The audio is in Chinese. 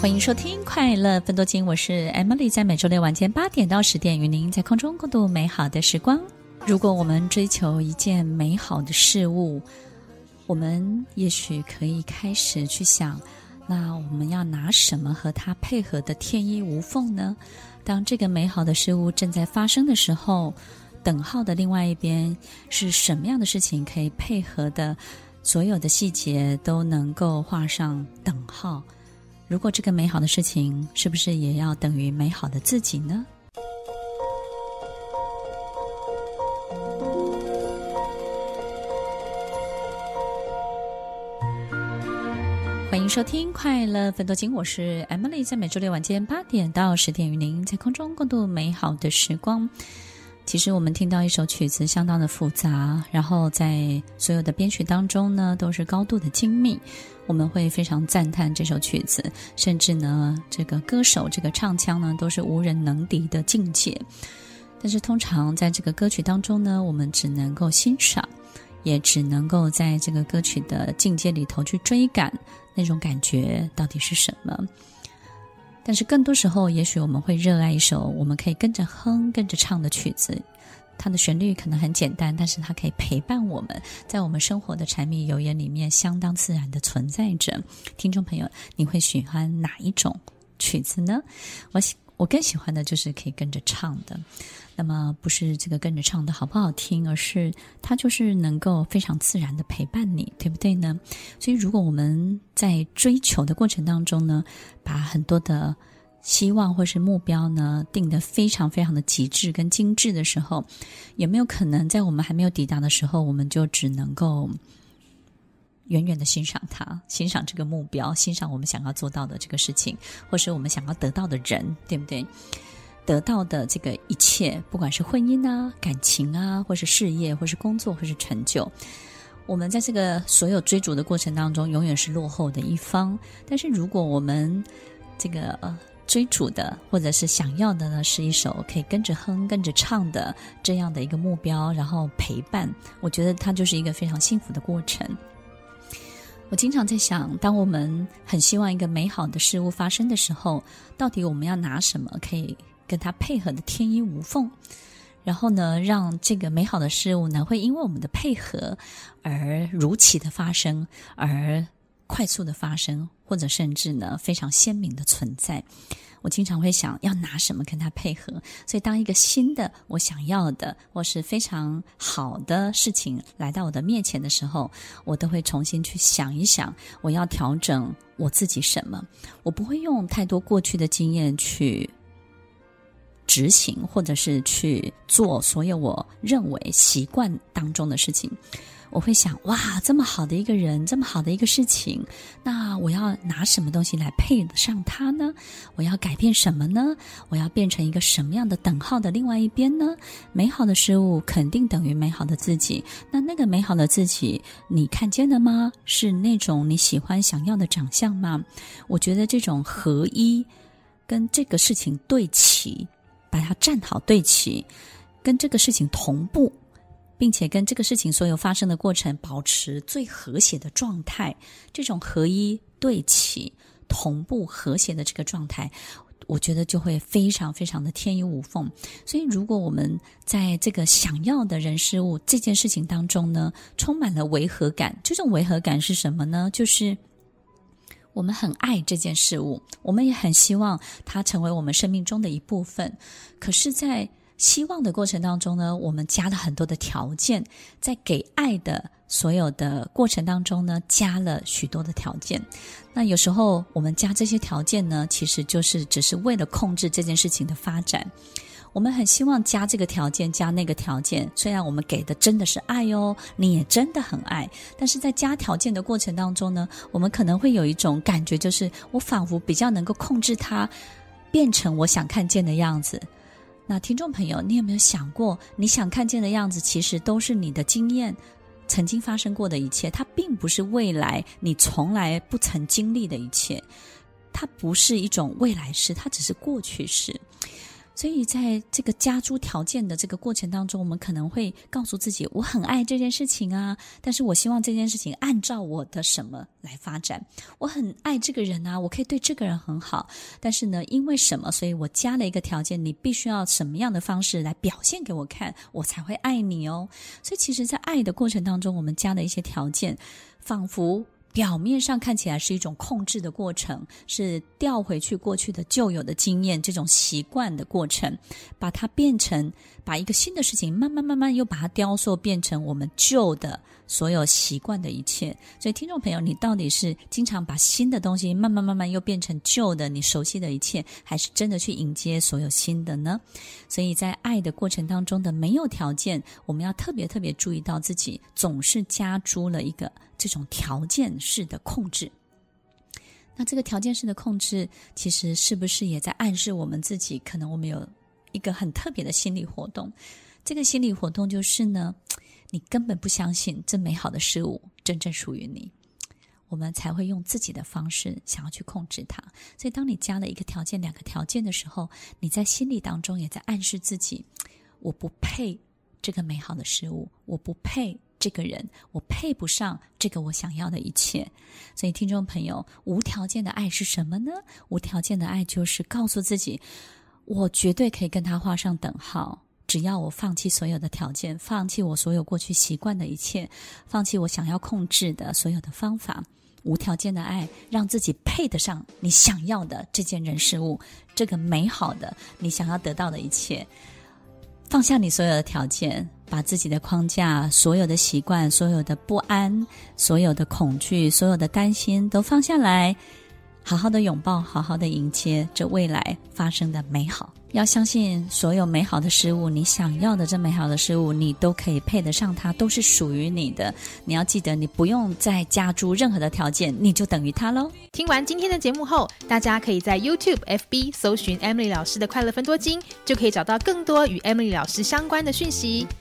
欢迎收听《快乐分多金》，我是 Emily，在每周六晚间八点到十点，与您在空中共度美好的时光。如果我们追求一件美好的事物，我们也许可以开始去想，那我们要拿什么和它配合的天衣无缝呢？当这个美好的事物正在发生的时候，等号的另外一边是什么样的事情可以配合的？所有的细节都能够画上等号。如果这个美好的事情，是不是也要等于美好的自己呢？欢迎收听《快乐分多金》，我是 Emily，在每周六晚间八点到十点，与您在空中共度美好的时光。其实我们听到一首曲子相当的复杂，然后在所有的编曲当中呢，都是高度的精密。我们会非常赞叹这首曲子，甚至呢，这个歌手这个唱腔呢，都是无人能敌的境界。但是通常在这个歌曲当中呢，我们只能够欣赏，也只能够在这个歌曲的境界里头去追赶那种感觉到底是什么。但是更多时候，也许我们会热爱一首我们可以跟着哼、跟着唱的曲子。它的旋律可能很简单，但是它可以陪伴我们，在我们生活的柴米油盐里面相当自然的存在着。听众朋友，你会喜欢哪一种曲子呢？我喜，我更喜欢的就是可以跟着唱的。那么不是这个跟着唱的好不好听，而是它就是能够非常自然的陪伴你，对不对呢？所以如果我们在追求的过程当中呢，把很多的希望或是目标呢定得非常非常的极致跟精致的时候，有没有可能在我们还没有抵达的时候，我们就只能够远远的欣赏它，欣赏这个目标，欣赏我们想要做到的这个事情，或是我们想要得到的人，对不对？得到的这个一切，不管是婚姻啊、感情啊，或是事业，或是工作，或是成就，我们在这个所有追逐的过程当中，永远是落后的一方。但是，如果我们这个呃追逐的，或者是想要的呢，是一首可以跟着哼、跟着唱的这样的一个目标，然后陪伴，我觉得它就是一个非常幸福的过程。我经常在想，当我们很希望一个美好的事物发生的时候，到底我们要拿什么可以？跟它配合的天衣无缝，然后呢，让这个美好的事物呢，会因为我们的配合而如期的发生，而快速的发生，或者甚至呢，非常鲜明的存在。我经常会想要拿什么跟它配合，所以当一个新的我想要的或是非常好的事情来到我的面前的时候，我都会重新去想一想，我要调整我自己什么。我不会用太多过去的经验去。执行或者是去做所有我认为习惯当中的事情，我会想：哇，这么好的一个人，这么好的一个事情，那我要拿什么东西来配得上他呢？我要改变什么呢？我要变成一个什么样的等号的另外一边呢？美好的事物肯定等于美好的自己。那那个美好的自己，你看见了吗？是那种你喜欢想要的长相吗？我觉得这种合一跟这个事情对齐。把它站好对齐，跟这个事情同步，并且跟这个事情所有发生的过程保持最和谐的状态。这种合一、对齐、同步、和谐的这个状态，我觉得就会非常非常的天衣无缝。所以，如果我们在这个想要的人事物这件事情当中呢，充满了违和感，这种违和感是什么呢？就是。我们很爱这件事物，我们也很希望它成为我们生命中的一部分。可是，在希望的过程当中呢，我们加了很多的条件，在给爱的所有的过程当中呢，加了许多的条件。那有时候我们加这些条件呢，其实就是只是为了控制这件事情的发展。我们很希望加这个条件，加那个条件。虽然我们给的真的是爱哦，你也真的很爱，但是在加条件的过程当中呢，我们可能会有一种感觉，就是我仿佛比较能够控制它，变成我想看见的样子。那听众朋友，你有没有想过，你想看见的样子，其实都是你的经验曾经发生过的一切，它并不是未来你从来不曾经历的一切，它不是一种未来式，它只是过去式。所以在这个加诸条件的这个过程当中，我们可能会告诉自己：我很爱这件事情啊，但是我希望这件事情按照我的什么来发展。我很爱这个人啊，我可以对这个人很好，但是呢，因为什么，所以我加了一个条件：你必须要什么样的方式来表现给我看，我才会爱你哦。所以其实，在爱的过程当中，我们加了一些条件，仿佛。表面上看起来是一种控制的过程，是调回去过去的旧有的经验，这种习惯的过程，把它变成，把一个新的事情慢慢慢慢又把它雕塑变成我们旧的所有习惯的一切。所以，听众朋友，你到底是经常把新的东西慢慢慢慢又变成旧的你熟悉的一切，还是真的去迎接所有新的呢？所以在爱的过程当中的没有条件，我们要特别特别注意到自己总是加诸了一个。这种条件式的控制，那这个条件式的控制，其实是不是也在暗示我们自己？可能我们有一个很特别的心理活动。这个心理活动就是呢，你根本不相信这美好的事物真正属于你，我们才会用自己的方式想要去控制它。所以，当你加了一个条件、两个条件的时候，你在心理当中也在暗示自己：我不配这个美好的事物，我不配。这个人，我配不上这个我想要的一切。所以，听众朋友，无条件的爱是什么呢？无条件的爱就是告诉自己，我绝对可以跟他画上等号。只要我放弃所有的条件，放弃我所有过去习惯的一切，放弃我想要控制的所有的方法，无条件的爱，让自己配得上你想要的这件人事物，这个美好的你想要得到的一切。放下你所有的条件，把自己的框架、所有的习惯、所有的不安、所有的恐惧、所有的担心都放下来，好好的拥抱，好好的迎接这未来发生的美好。要相信所有美好的事物，你想要的这美好的事物，你都可以配得上它，都是属于你的。你要记得，你不用再加诸任何的条件，你就等于它喽。听完今天的节目后，大家可以在 YouTube、FB 搜寻 Emily 老师的快乐分多金，就可以找到更多与 Emily 老师相关的讯息。